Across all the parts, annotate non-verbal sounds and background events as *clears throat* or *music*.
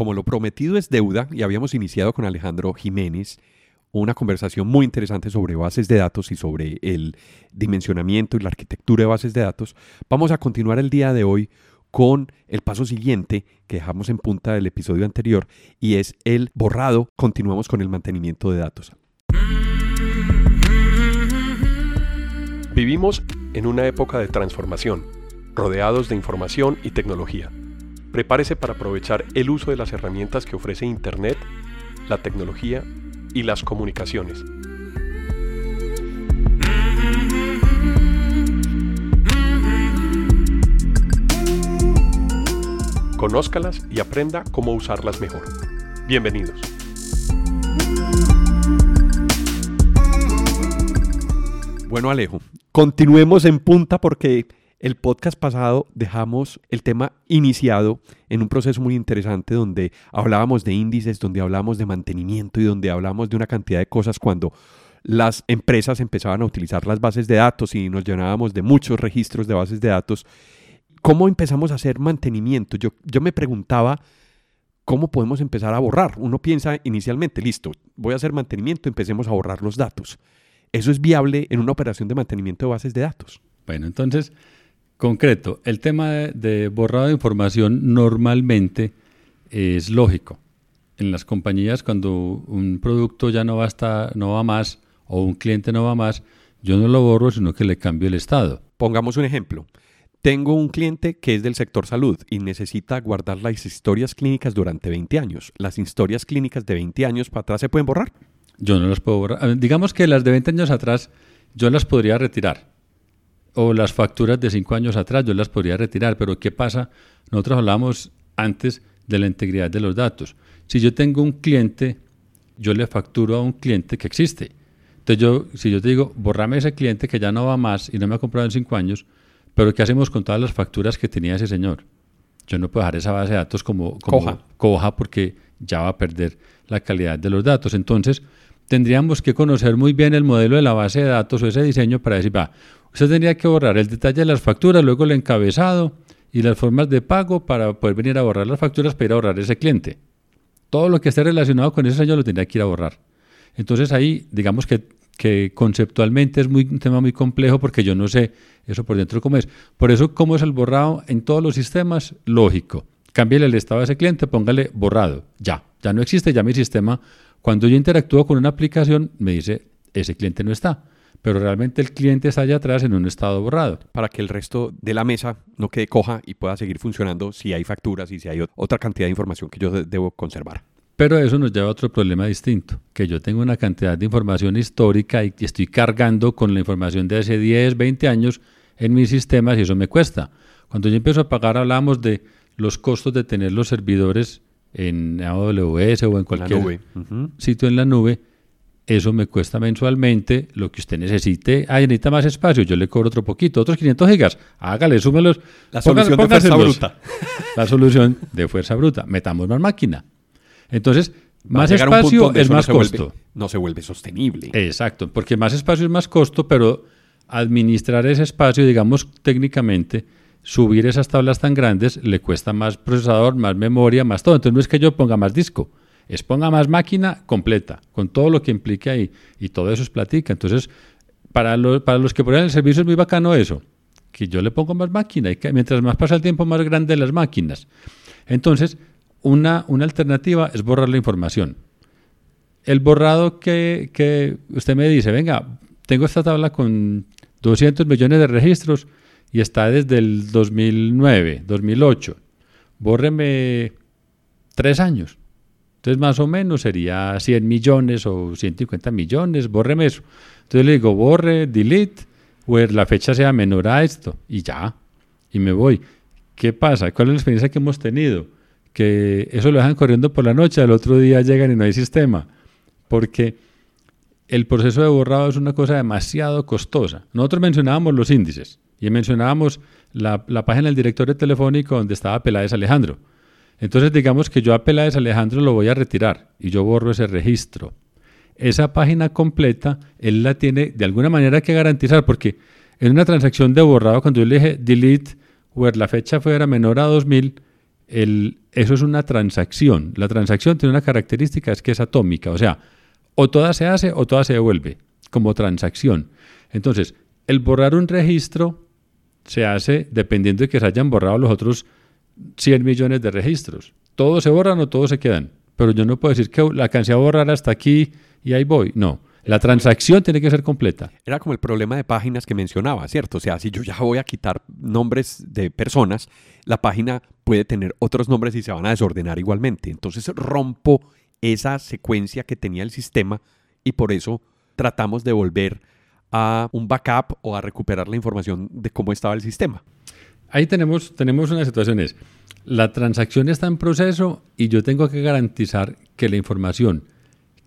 como lo prometido es deuda y habíamos iniciado con Alejandro Jiménez una conversación muy interesante sobre bases de datos y sobre el dimensionamiento y la arquitectura de bases de datos, vamos a continuar el día de hoy con el paso siguiente que dejamos en punta del episodio anterior y es el borrado. Continuamos con el mantenimiento de datos. Vivimos en una época de transformación, rodeados de información y tecnología. Prepárese para aprovechar el uso de las herramientas que ofrece Internet, la tecnología y las comunicaciones. Conózcalas y aprenda cómo usarlas mejor. Bienvenidos. Bueno Alejo, continuemos en punta porque el podcast pasado dejamos el tema iniciado en un proceso muy interesante donde hablábamos de índices, donde hablábamos de mantenimiento y donde hablábamos de una cantidad de cosas cuando las empresas empezaban a utilizar las bases de datos y nos llenábamos de muchos registros de bases de datos. ¿Cómo empezamos a hacer mantenimiento? Yo, yo me preguntaba cómo podemos empezar a borrar. Uno piensa inicialmente, listo, voy a hacer mantenimiento, empecemos a borrar los datos. ¿Eso es viable en una operación de mantenimiento de bases de datos? Bueno, entonces Concreto, el tema de, borrado de información normalmente es lógico. En las compañías, cuando un producto ya no va, no va más o un cliente no va más, yo no lo borro, sino que le cambio el estado. Pongamos un ejemplo. Tengo un cliente que es del sector salud y necesita guardar las historias clínicas durante 20 años. ¿Las historias clínicas de 20 años para atrás se pueden borrar? Yo no las puedo borrar. Digamos que las de 20 años atrás yo las podría retirar o las facturas de cinco años atrás, yo las podría retirar, pero ¿qué pasa? Nosotros hablamos antes de la integridad de los datos. Si yo tengo un cliente, yo le facturo a un cliente que existe. Entonces, yo, si yo te digo, borrame ese cliente que ya no va más y no me ha comprado en cinco años, pero ¿qué hacemos con todas las facturas que tenía ese señor? Yo no puedo dejar esa base de datos como, coja. coja porque ya va a perder la calidad de los datos. Entonces, tendríamos que conocer muy bien el modelo de la base de datos o ese diseño para decir, va, Usted tendría que borrar el detalle de las facturas, luego el encabezado y las formas de pago para poder venir a borrar las facturas para ir a borrar ese cliente. Todo lo que esté relacionado con ese señor lo tendría que ir a borrar. Entonces ahí, digamos que, conceptualmente es un tema muy complejo porque yo no sé eso por dentro cómo es. Por eso, ¿cómo es el borrado en todos los sistemas? Lógico. Cámbiale el estado a ese cliente, póngale borrado. Ya, ya no existe, ya mi sistema. Cuando yo interactúo con una aplicación, me dice, ese cliente no está pero realmente el cliente está allá atrás en un estado borrado. Para que el resto de la mesa no quede coja y pueda seguir funcionando si hay facturas y si hay otra cantidad de información que yo debo conservar. Pero eso nos lleva a otro problema distinto, que yo tengo una cantidad de información histórica y estoy cargando con la información de hace 10, 20 años en mis sistemas y eso me cuesta. Cuando yo empiezo a pagar hablamos de los costos de tener los servidores en AWS o en cualquier sitio en la nube eso me cuesta mensualmente lo que usted necesite. Ah, necesita más espacio, yo le cobro otro poquito, otros 500 gigas. Hágale, súmelos. La solución de fuerza bruta. *laughs* La solución de fuerza bruta. Metamos más máquina. Entonces, más espacio es más costo. no se vuelve sostenible. Exacto, porque más espacio es más costo, pero administrar ese espacio, digamos técnicamente, subir esas tablas tan grandes le cuesta más procesador, más memoria, más todo. Entonces no es que yo ponga más disco exponga más máquina completa, con todo lo que implica ahí, y todo eso es platica. Entonces, para, para los que ponen el servicio es muy bacano eso, que yo le pongo más máquina y que mientras más pasa el tiempo, más grande las máquinas. Entonces, una, una alternativa es borrar la información. El borrado que, que usted me dice, venga, tengo esta tabla con 200 millones de registros y está desde el 2009, 2008. Bórreme tres años. Entonces, más o menos sería 100 millones o 150 millones, bórreme eso. Entonces le digo, borre, delete, o la fecha sea menor a esto, y ya, y me voy. ¿Qué pasa? ¿Cuál es la experiencia que hemos tenido? Que eso lo dejan corriendo por la noche, al otro día llegan y no hay sistema. Porque el proceso de borrado es una cosa demasiado costosa. Nosotros mencionábamos los índices y mencionábamos la, página del directorio telefónico donde estaba Peláez Alejandro. Entonces digamos que yo a Peláez Alejandro lo voy a retirar y yo borro ese registro. Esa página completa, él la tiene de alguna manera que garantizar, porque en una transacción de borrado, cuando yo le dije delete, where la fecha fuera menor a 2000, el, eso es una transacción. La transacción tiene una característica, es que es atómica, o sea, o toda se hace o toda se devuelve como transacción. Entonces, el borrar un registro se hace dependiendo de que se hayan borrado los otros 100 millones de registros. Todos se borran o todos se quedan. Pero yo no puedo decir que la alcancé a borrar hasta aquí y ahí voy. No. La transacción tiene que ser completa. Era como el problema de páginas que mencionaba, ¿cierto? O sea, si yo ya voy a quitar nombres de personas, la página puede tener otros nombres y se van a desordenar igualmente. Entonces rompo esa secuencia que tenía el sistema y por eso tratamos de volver a un backup o a recuperar la información de cómo estaba el sistema. Ahí tenemos, tenemos unas situaciones. La transacción está en proceso y yo tengo que garantizar que la información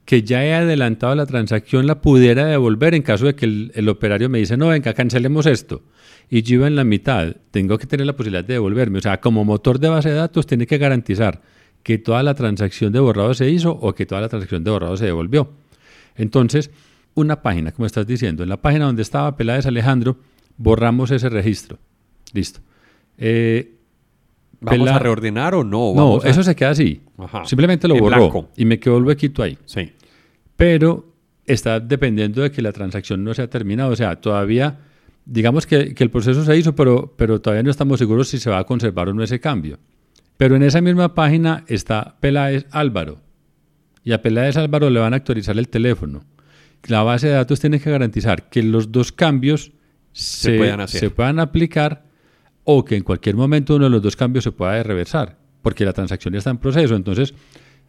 que ya he adelantado la transacción la pudiera devolver en caso de que el, operario me dice, no, venga, cancelemos esto. Y yo iba en la mitad, tengo que tener la posibilidad de devolverme. O sea, como motor de base de datos tiene que garantizar que toda la transacción de borrado se hizo o que toda la transacción de borrado se devolvió. Entonces, una página, como estás diciendo, en la página donde estaba Peláez Alejandro, borramos ese registro. Listo. Eh, ¿Vamos a reordenar o no? no, eso se queda así. Simplemente lo borró y me quedó el huequito ahí. Sí. Pero está dependiendo de que la transacción no se ha terminado. O sea, todavía, digamos que, el proceso se hizo, pero, pero todavía no estamos seguros si se va a conservar o no ese cambio. Pero en esa misma página está Peláez Álvaro. Y a Peláez Álvaro le van a actualizar el teléfono. La base de datos tiene que garantizar que los dos cambios se, se puedan aplicar o que en cualquier momento uno de los dos cambios se pueda reversar, porque la transacción ya está en proceso. Entonces,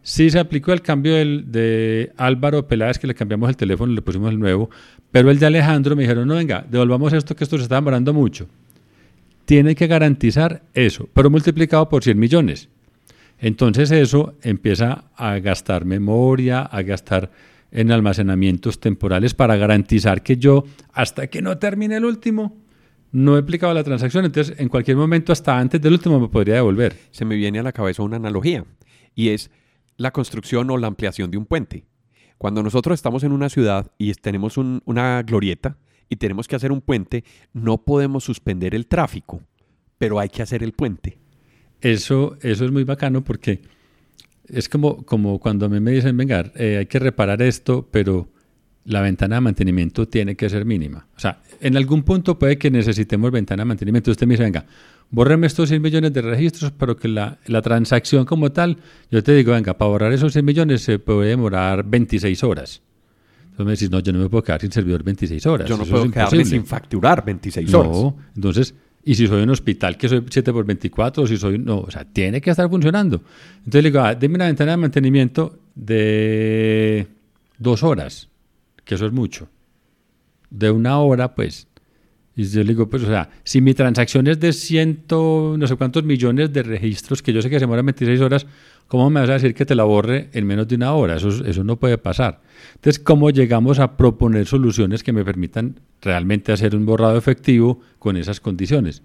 sí se aplicó el cambio del, de Álvaro Peláez, que le cambiamos el teléfono y le pusimos el nuevo, pero el de Alejandro me dijeron, no, venga, devolvamos esto, que esto se está demorando mucho. Tiene que garantizar eso, pero multiplicado por 100 millones. Entonces eso empieza a gastar memoria, a gastar en almacenamientos temporales para garantizar que yo, hasta que no termine el último, no he aplicado la transacción, entonces en cualquier momento, hasta antes del último, me podría devolver. Se me viene a la cabeza una analogía y es la construcción o la ampliación de un puente. Cuando nosotros estamos en una ciudad y tenemos una glorieta y tenemos que hacer un puente, no podemos suspender el tráfico, pero hay que hacer el puente. Eso, eso es muy bacano porque es como, como cuando a mí me dicen, venga, eh, hay que reparar esto, pero la ventana de mantenimiento tiene que ser mínima. O sea, en algún punto puede que necesitemos ventana de mantenimiento. Usted me dice, venga, bórreme estos 100 millones de registros, pero que la, transacción como tal, yo te digo, venga, para borrar esos 100 millones se puede demorar 26 horas. Entonces me decís, no, yo no me puedo quedar sin servidor 26 horas. Yo no puedo quedarme sin facturar 26 horas. No, entonces, y si soy un hospital que soy 7 por 24, o si soy, no, o sea, tiene que estar funcionando. Entonces le digo, ah, deme una ventana de mantenimiento de dos horas que eso es mucho. De una hora, pues. Y yo le digo, pues, o sea, si mi transacción es de ciento, no sé cuántos millones de registros, que yo sé que se demoran 26 horas, ¿cómo me vas a decir que te la borre en menos de una hora? Eso, eso no puede pasar. Entonces, ¿cómo llegamos a proponer soluciones que me permitan realmente hacer un borrado efectivo con esas condiciones?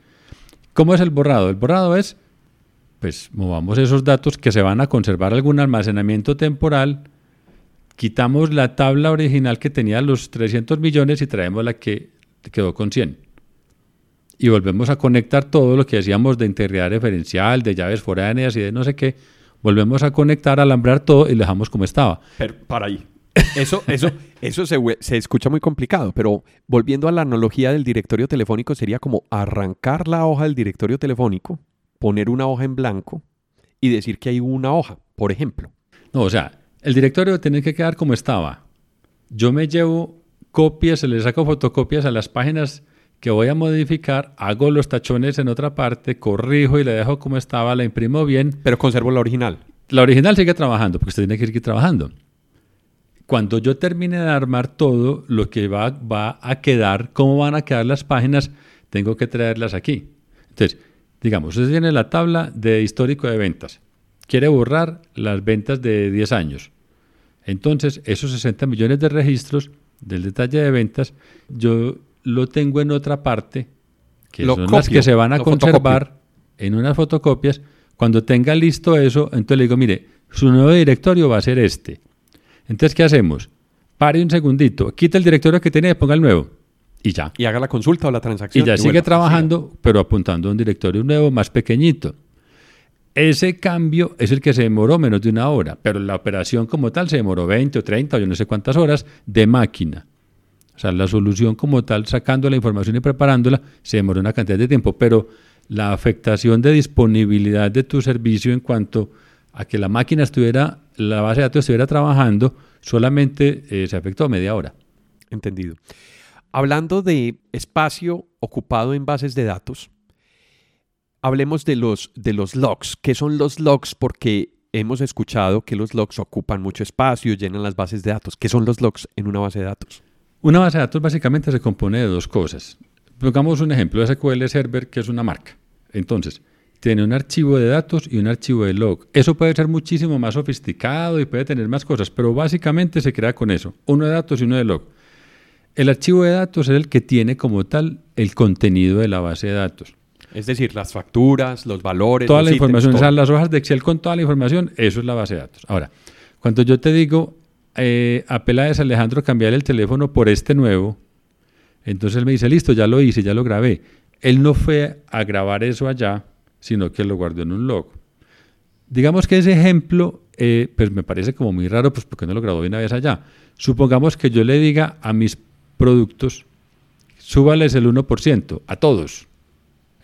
¿Cómo es el borrado? El borrado es, pues, movamos esos datos que se van a conservar algún almacenamiento temporal quitamos la tabla original que tenía los 300 millones y traemos la que quedó con 100. Y volvemos a conectar todo lo que decíamos de integridad referencial, de llaves foráneas y de no sé qué. Volvemos a conectar, alambrar todo y lo dejamos como estaba. Pero para ahí. Eso, eso, *laughs* eso se, se, escucha muy complicado, pero volviendo a la analogía del directorio telefónico, sería como arrancar la hoja del directorio telefónico, poner una hoja en blanco y decir que hay una hoja, por ejemplo. No, o sea, el directorio tiene que quedar como estaba. Yo me llevo copias, le saco fotocopias a las páginas que voy a modificar, hago los tachones en otra parte, corrijo y le dejo como estaba, la imprimo bien. Pero conservo la original. La original sigue trabajando, porque usted tiene que seguir trabajando. Cuando yo termine de armar todo, lo que va, va a quedar, cómo van a quedar las páginas, tengo que traerlas aquí. Entonces, digamos, usted tiene la tabla de histórico de ventas quiere borrar las ventas de 10 años. Entonces, esos 60 millones de registros del detalle de ventas, yo lo tengo en otra parte, que son las que se van a conservar en unas fotocopias. Cuando tenga listo eso, entonces le digo, mire, su nuevo directorio va a ser este. Entonces, ¿qué hacemos? Pare un segundito, quita el directorio que tiene y ponga el nuevo. Y ya. Y haga la consulta o la transacción. Y ya sigue trabajando, pero apuntando a un directorio nuevo más pequeñito. Ese cambio es el que se demoró menos de una hora, pero la operación como tal se demoró 20 o 30 o yo no sé cuántas horas de máquina. O sea, la solución como tal, sacando la información y preparándola, se demoró una cantidad de tiempo, pero la afectación de disponibilidad de tu servicio en cuanto a que la máquina estuviera, la base de datos estuviera trabajando, solamente eh, se afectó a media hora. Entendido. Hablando de espacio ocupado en bases de datos, hablemos de los, de los logs. ¿Qué son los logs? Porque hemos escuchado que los logs ocupan mucho espacio, llenan las bases de datos. ¿Qué son los logs en una base de datos? Una base de datos básicamente se compone de dos cosas. Pongamos un ejemplo, SQL Server, que es una marca. Entonces, tiene un archivo de datos y un archivo de log. Eso puede ser muchísimo más sofisticado y puede tener más cosas, pero básicamente se crea con eso, uno de datos y uno de log. El archivo de datos es el que tiene como tal el contenido de la base de datos. Es decir, las facturas, los valores. Toda los la ítems, información, o todo. sea, las hojas de Excel con toda la información, eso es la base de datos. Ahora, cuando yo te digo, eh, a Alejandro cambiar el teléfono por este nuevo, entonces él me dice, listo, ya lo hice, ya lo grabé. Él no fue a grabar eso allá, sino que lo guardó en un log. Digamos que ese ejemplo, eh, pues me parece como muy raro, pues porque no lo grabó de una vez allá. Supongamos que yo le diga a mis productos, súbales el 1%, a todos.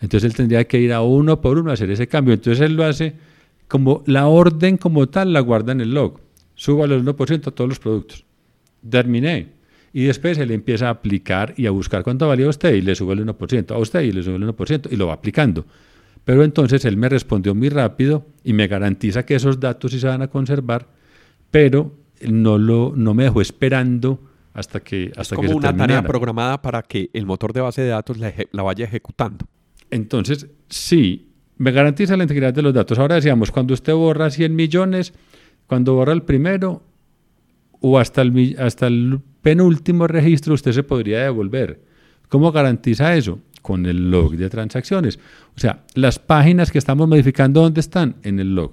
Entonces él tendría que ir a uno por uno a hacer ese cambio. Entonces él lo hace como la orden como tal la guarda en el log. Súbale el 1% a todos los productos. Terminé. Y después él empieza a aplicar y a buscar cuánto valía usted y le sube el 1%, a usted y le sube el 1% y lo va aplicando. Pero entonces él me respondió muy rápido y me garantiza que esos datos sí se van a conservar, pero no, lo, no me dejó esperando hasta que, Es hasta que como se una tarea programada para que el motor de base de datos la, la vaya ejecutando. Entonces, sí, me garantiza la integridad de los datos. Ahora decíamos, cuando usted borra 100 millones, cuando borra el primero o hasta el, penúltimo registro, usted se podría devolver. ¿Cómo garantiza eso? Con el log de transacciones. O sea, las páginas que estamos modificando, ¿dónde están? En el log.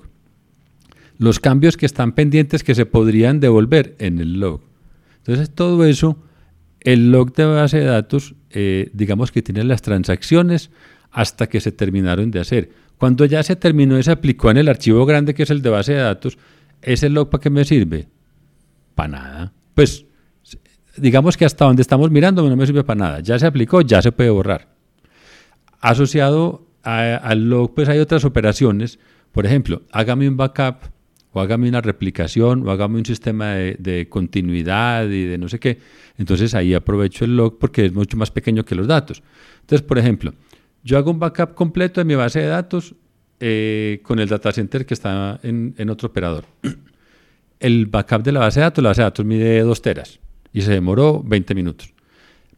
Los cambios que están pendientes que se podrían devolver en el log. Entonces, todo eso, el log de base de datos, eh, digamos que tiene las transacciones hasta que se terminaron de hacer. Cuando ya se terminó y se aplicó en el archivo grande que es el de base de datos, ¿ese log para qué me sirve? Para nada. Pues digamos que hasta donde estamos mirando no me sirve para nada. Ya se aplicó, ya se puede borrar. Asociado al log, pues hay otras operaciones. Por ejemplo, hágame un backup o hágame una replicación o hágame un sistema de, de continuidad y de no sé qué. Entonces ahí aprovecho el log porque es mucho más pequeño que los datos. Entonces, por ejemplo, yo hago un backup completo de mi base de datos eh, con el data center que está en, otro operador. *clears throat* El backup de la base de datos, la base de datos mide 2 teras y se demoró 20 minutos.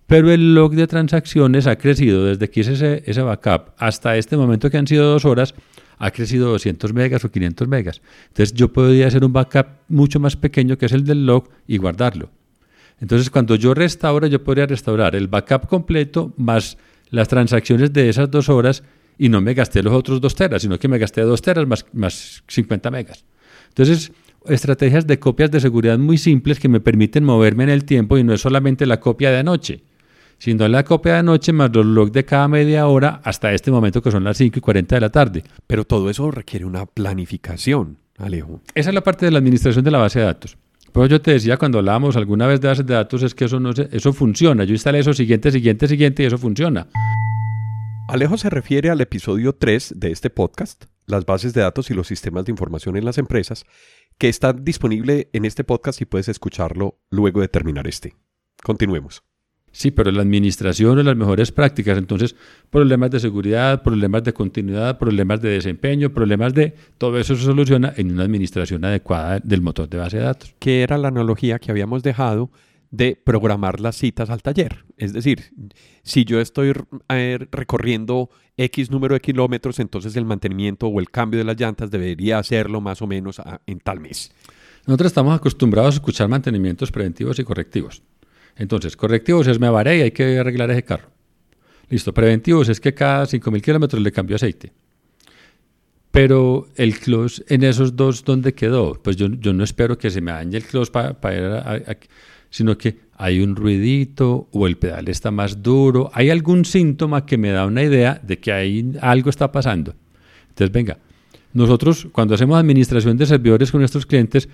Pero el log de transacciones ha crecido desde que hice ese, ese backup hasta este momento que han sido dos horas, ha crecido 200 megas o 500 megas. Entonces yo podría hacer un backup mucho más pequeño que es el del log y guardarlo. Entonces cuando yo restauro, yo podría restaurar el backup completo más las transacciones de esas dos horas y no me gasté los otros dos teras, sino que me gasté dos teras más, más 50 megas. Entonces, estrategias de copias de seguridad muy simples que me permiten moverme en el tiempo y no es solamente la copia de anoche, sino la copia de anoche más los logs de cada media hora hasta este momento que son las 5 y 40 de la tarde. Pero todo eso requiere una planificación, Alejo. Esa es la parte de la administración de la base de datos. Pues yo te decía cuando hablábamos alguna vez de bases de datos es que eso no se- eso funciona. Yo instalé eso siguiente, siguiente, siguiente y eso funciona. Alejo se refiere al episodio 3 de este podcast, las bases de datos y los sistemas de información en las empresas, que está disponible en este podcast y puedes escucharlo luego de terminar este. Continuemos. Sí, pero la administración es las mejores prácticas. Entonces, problemas de seguridad, problemas de continuidad, problemas de desempeño, problemas de... Todo eso se soluciona en una administración adecuada del motor de base de datos. Que era la analogía que habíamos dejado de programar las citas al taller. Es decir, si yo estoy eh, recorriendo X número de kilómetros, entonces el mantenimiento o el cambio de las llantas debería hacerlo más o menos a- en tal mes. Nosotros estamos acostumbrados a escuchar mantenimientos preventivos y correctivos. Entonces, correctivos es me avaré y hay que arreglar ese carro. Listo, preventivos es que cada 5.000 kilómetros le cambio aceite. Pero el close en esos dos, ¿dónde quedó? Pues yo, yo no espero que se me dañe el close para ir a, a- a- sino que hay un ruidito o el pedal está más duro, hay algún síntoma que me da una idea de que ahí algo está pasando. Entonces, venga, nosotros cuando hacemos administración de servidores con nuestros clientes,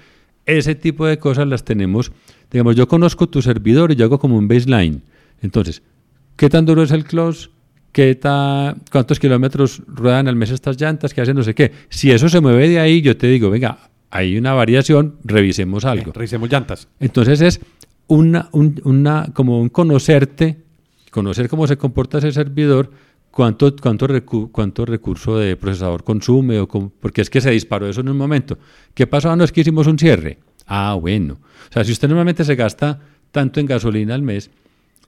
ese tipo de cosas las tenemos. Digamos, yo conozco tu servidor y yo hago como un baseline. Entonces, ¿qué tan duro es el close? ¿Qué ta, ¿Cuántos kilómetros ruedan al mes estas llantas? ¿Qué hacen? No sé qué. Si eso se mueve de ahí, yo te digo, venga, hay una variación, revisemos algo. revisemos llantas. Entonces es una, una, como un conocerte, conocer cómo se comporta ese servidor, cuánto, recurso de procesador consume, o porque es que se disparó eso en un momento. ¿Qué pasó? Ah, no es que hicimos un cierre. Ah, bueno. O sea, si usted normalmente se gasta tanto en gasolina al mes,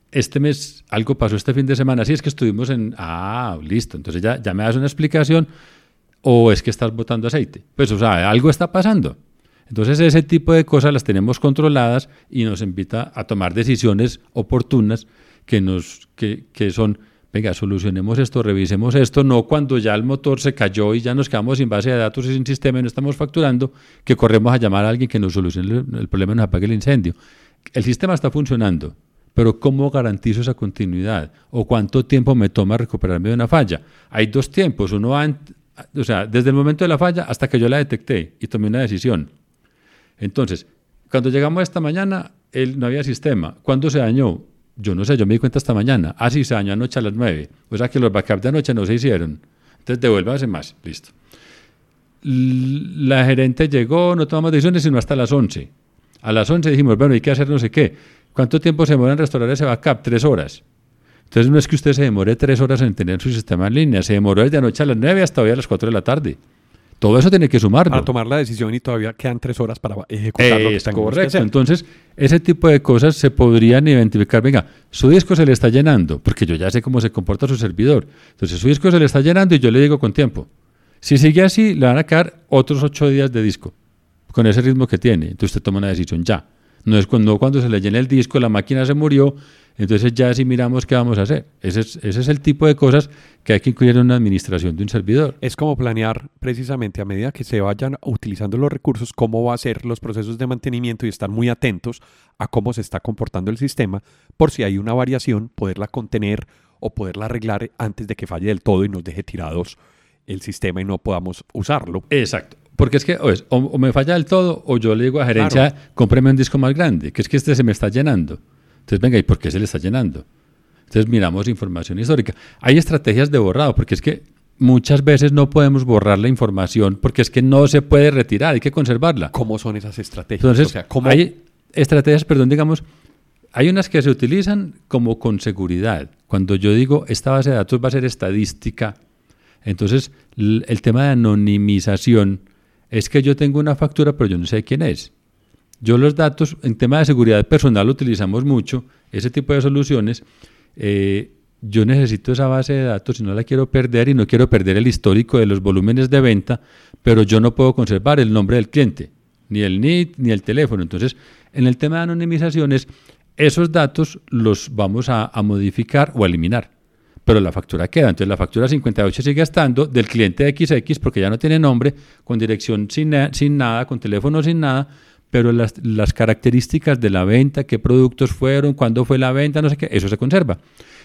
este mes algo pasó este fin de semana, sí es que estuvimos en, ah, listo, entonces ya, ya me das una explicación, o es que estás botando aceite. Pues, o sea, algo está pasando. Entonces, ese tipo de cosas las tenemos controladas y nos invita a tomar decisiones oportunas que, nos, que, que son, venga, solucionemos esto, revisemos esto, no cuando ya el motor se cayó y ya nos quedamos sin base de datos y sin sistema y no estamos facturando, que corremos a llamar a alguien que nos solucione el problema y nos apague el incendio. El sistema está funcionando, pero ¿cómo garantizo esa continuidad? ¿O cuánto tiempo me toma recuperarme de una falla? Hay dos tiempos. Uno o sea, desde el momento de la falla hasta que yo la detecté y tomé una decisión. Entonces, cuando llegamos esta mañana, él, no había sistema. ¿Cuándo se dañó? Yo no sé, yo me di cuenta esta mañana. Ah, sí, se dañó anoche a las 9. O sea que los backups de anoche no se hicieron. Entonces devuélvase más. Listo. La gerente llegó, no tomamos decisiones sino hasta las 11. A las 11 dijimos, bueno, hay que hacer no sé qué. ¿Cuánto tiempo se demora en restaurar ese backup? Tres horas. Entonces no es que usted se demore tres horas en tener su sistema en línea, se demoró desde anoche a las 9 hasta hoy a las 4 de la tarde. Todo eso tiene que sumarlo. Para tomar la decisión y todavía quedan tres horas para ejecutar lo que es correcto. Entonces, ese tipo de cosas se podrían identificar. Venga, su disco se le está llenando, porque yo ya sé cómo se comporta su servidor. Entonces, su disco se le está llenando y yo le digo con tiempo. Si sigue así, le van a quedar otros ocho días de disco, con ese ritmo que tiene. Entonces, usted toma una decisión ya. No es cuando, cuando se le llena el disco, la máquina se murió, entonces ya si miramos qué vamos a hacer. Ese es, ese es el tipo de cosas que hay que incluir en una administración de un servidor. Es como planear precisamente a medida que se vayan utilizando los recursos, cómo va a ser los procesos de mantenimiento y estar muy atentos a cómo se está comportando el sistema, por si hay una variación, poderla contener o poderla arreglar antes de que falle del todo y nos deje tirados el sistema y no podamos usarlo. Exacto. Porque es que o, me falla del todo o yo le digo a gerencia, cómpreme un disco más grande, que es que este se me está llenando. Entonces, venga, ¿y por qué se le está llenando? Entonces miramos información histórica. Hay estrategias de borrado, porque es que muchas veces no podemos borrar la información porque es que no se puede retirar, hay que conservarla. ¿Cómo son esas estrategias? Entonces, hay estrategias, perdón, digamos, hay unas que se utilizan como con seguridad. Cuando yo digo esta base de datos va a ser estadística, entonces el tema de anonimización es que yo tengo una factura, pero yo no sé quién es. Yo los datos, en tema de seguridad personal, utilizamos mucho ese tipo de soluciones. Eh, yo necesito esa base de datos y no la quiero perder y no quiero perder el histórico de los volúmenes de venta, pero yo no puedo conservar el nombre del cliente, ni el NIT, ni el teléfono. Entonces, en el tema de anonimizaciones, esos datos los vamos a, a modificar o a eliminar pero la factura queda. Entonces la factura 58 sigue estando del cliente XX porque ya no tiene nombre, con dirección sin, sin nada, con teléfono sin nada, pero las, las, características de la venta, qué productos fueron, cuándo fue la venta, no sé qué, eso se conserva.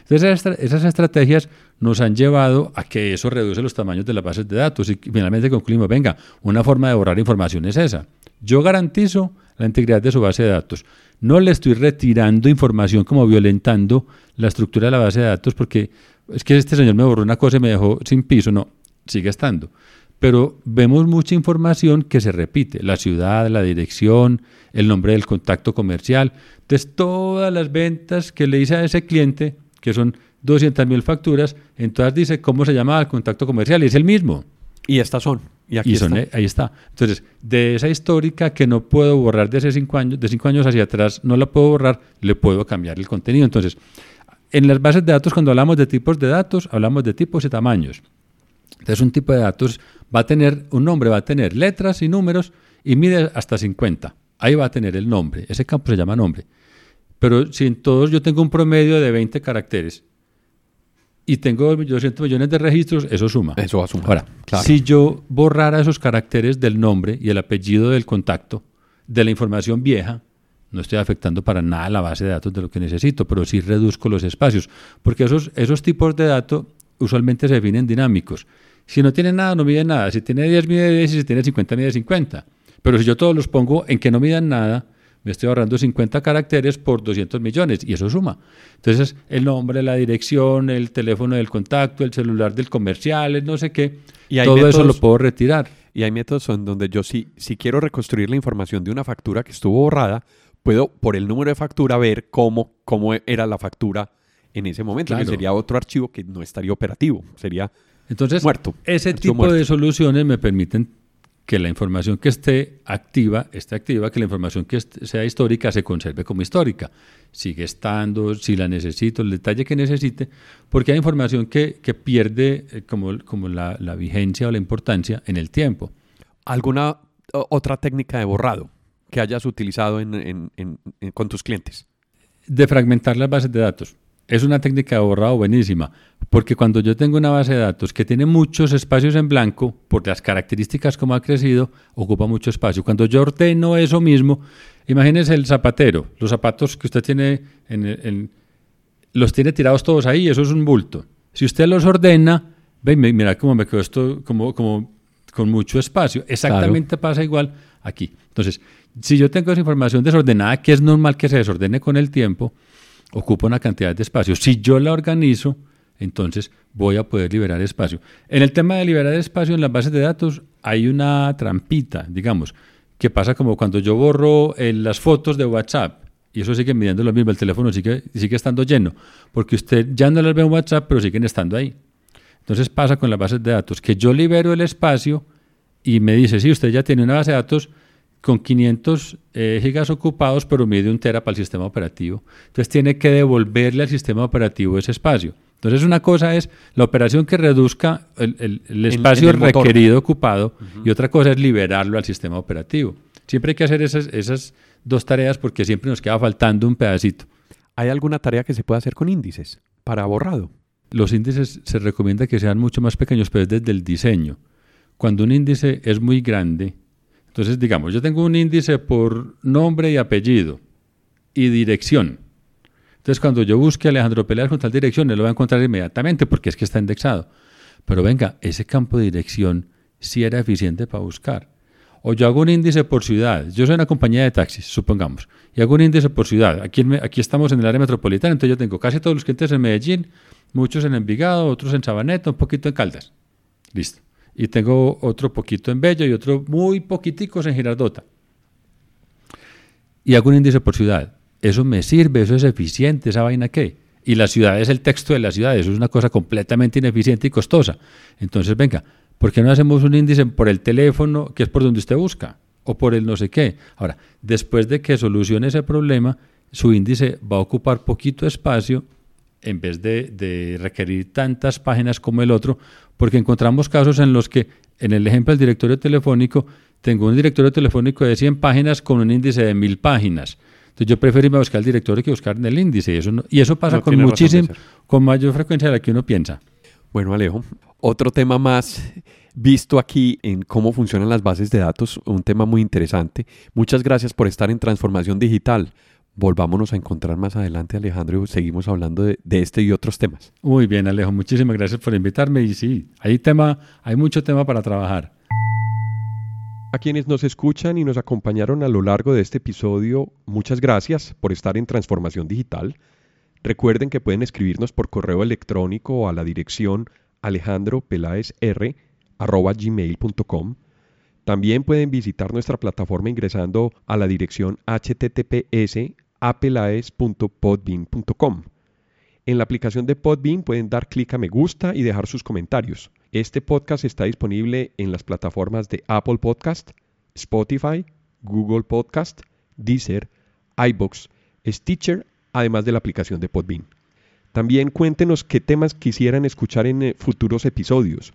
Entonces esas, estrategias nos han llevado a que eso reduce los tamaños de las bases de datos y finalmente concluimos, venga, una forma de borrar información es esa. Yo garantizo la integridad de su base de datos. No le estoy retirando información como violentando la estructura de la base de datos porque es que este señor me borró una cosa y me dejó sin piso. No, sigue estando. Pero vemos mucha información que se repite. La ciudad, la dirección, el nombre del contacto comercial. Entonces, todas las ventas que le hice a ese cliente, que son 200 mil facturas, en todas dice cómo se llama el contacto comercial y es el mismo. Y estas son. Y, aquí son, eh, ahí está. Entonces, de esa histórica que no puedo borrar de hace cinco años, de cinco años hacia atrás, no la puedo borrar, le puedo cambiar el contenido. Entonces, en las bases de datos, cuando hablamos de tipos de datos, hablamos de tipos y tamaños. Entonces, un tipo de datos va a tener, un nombre va a tener letras y números y mide hasta 50. Ahí va a tener el nombre. Ese campo se llama nombre. Pero si en todos yo tengo un promedio de 20 caracteres y tengo 200 millones de registros, eso suma. Eso va a sumar. Ahora, si yo borrara esos caracteres del nombre y el apellido del contacto de la información vieja, no estoy afectando para nada la base de datos de lo que necesito, pero sí reduzco los espacios, porque esos, esos tipos de datos usualmente se definen dinámicos. Si no tiene nada, no mide nada. Si tiene 10, mide 10 y si tiene 50, mide 50. Pero si yo todos los pongo en que no midan nada, me estoy ahorrando 50 caracteres por 200 millones y eso suma. Entonces, el nombre, la dirección, el teléfono del contacto, el celular del comercial, no sé qué, Y todo eso métodos- lo puedo retirar. Y hay métodos en donde yo si, si quiero reconstruir la información de una factura que estuvo borrada, puedo por el número de factura ver cómo, cómo era la factura en ese momento, que Claro. sería otro archivo que no estaría operativo, sería Entonces, muerto. ese tipo de muerto. soluciones me permiten que la información que esté activa esté activa, que la información que sea histórica se conserve como histórica. Sigue estando, si la necesito, el detalle que necesite, porque hay información que, que pierde eh, como, como la, la vigencia o la importancia en el tiempo. ¿Alguna otra técnica de borrado que hayas utilizado en- en- en- en- con tus clientes? de fragmentar las bases de datos. Es una técnica de borrado buenísima, porque cuando yo tengo una base de datos que tiene muchos espacios en blanco, por las características como ha crecido, ocupa mucho espacio. Cuando yo ordeno eso mismo, imagínese el zapatero, los zapatos que usted tiene, en, los tiene tirados todos ahí, eso es un bulto. Si usted los ordena, ve, mi- mira cómo me quedó esto como, como con mucho espacio. Exactamente pasa igual aquí. Entonces, si yo tengo esa información desordenada, que es normal que se desordene con el tiempo, ocupa una cantidad de espacio. Si yo la organizo, entonces voy a poder liberar espacio. En el tema de liberar espacio en las bases de datos hay una trampita, digamos, que pasa como cuando yo borro eh, las fotos de WhatsApp y eso sigue midiendo lo mismo, el teléfono sigue, sigue estando lleno, porque usted ya no las ve en WhatsApp, pero siguen estando ahí. Entonces pasa con las bases de datos, que yo libero el espacio y me dice, sí, usted ya tiene una base de datos con 500 eh, gigas ocupados, pero mide un tera para el sistema operativo. Entonces tiene que devolverle al sistema operativo ese espacio. Entonces una cosa es la operación que reduzca el, el- el espacio en el motor. requerido ocupado y otra cosa es liberarlo al sistema operativo. Siempre hay que hacer esas, esas dos tareas porque siempre nos queda faltando un pedacito. ¿Hay alguna tarea que se pueda hacer con índices para borrado? Los índices se recomienda que sean mucho más pequeños, pero es desde el diseño. Cuando un índice es muy grande, entonces digamos, yo tengo un índice por nombre y apellido y dirección. Entonces cuando yo busque Alejandro Peláez con tal dirección, él lo va a encontrar inmediatamente porque es que está indexado. Pero venga, ese campo de dirección sí era eficiente para buscar. O yo hago un índice por ciudad. Yo soy una compañía de taxis, supongamos, y hago un índice por ciudad. Aquí, aquí estamos en el área metropolitana, entonces yo tengo casi todos los clientes en Medellín, muchos en Envigado, otros en Sabaneta, un poquito en Caldas. Listo. Y tengo otro poquito en Bello y otro muy poquiticos en Girardota. Y hago un índice por ciudad. Eso me sirve, eso es eficiente, esa vaina qué. Y la ciudad es el texto de la ciudad, eso es una cosa completamente ineficiente y costosa. Entonces, venga, ¿por qué no hacemos un índice por el teléfono, que es por donde usted busca? O por el no sé qué. Ahora, después de que solucione ese problema, su índice va a ocupar poquito espacio en vez de, de requerir tantas páginas como el otro, porque encontramos casos en los que, en el ejemplo del directorio telefónico, tengo un directorio telefónico de 100 páginas con un índice de 1000 páginas. Entonces yo prefiero irme a buscar el directorio que buscar en el índice. Y eso, no- y eso pasa No con muchísimo, con mayor frecuencia de la que uno piensa. Bueno, Alejo, otro tema más visto aquí en cómo funcionan las bases de datos, un tema muy interesante. Muchas gracias por estar en Transformación Digital. Volvámonos a encontrar más adelante, Alejandro, y seguimos hablando de, de este y otros temas. Muy bien, Alejo, muchísimas gracias por invitarme. Y sí, hay tema, hay mucho tema para trabajar. A quienes nos escuchan y nos acompañaron a lo largo de este episodio, muchas gracias por estar en Transformación Digital. Recuerden que pueden escribirnos por correo electrónico a la dirección alejandropelaesr@gmail.com. También pueden visitar nuestra plataforma ingresando a la dirección https apelaes.podbean.com. En la aplicación de Podbean pueden dar clic a me gusta y dejar sus comentarios. Este podcast está disponible en las plataformas de Apple Podcast, Spotify, Google Podcast, Deezer, iBox, Stitcher, además de la aplicación de Podbean. También cuéntenos qué temas quisieran escuchar en eh, futuros episodios.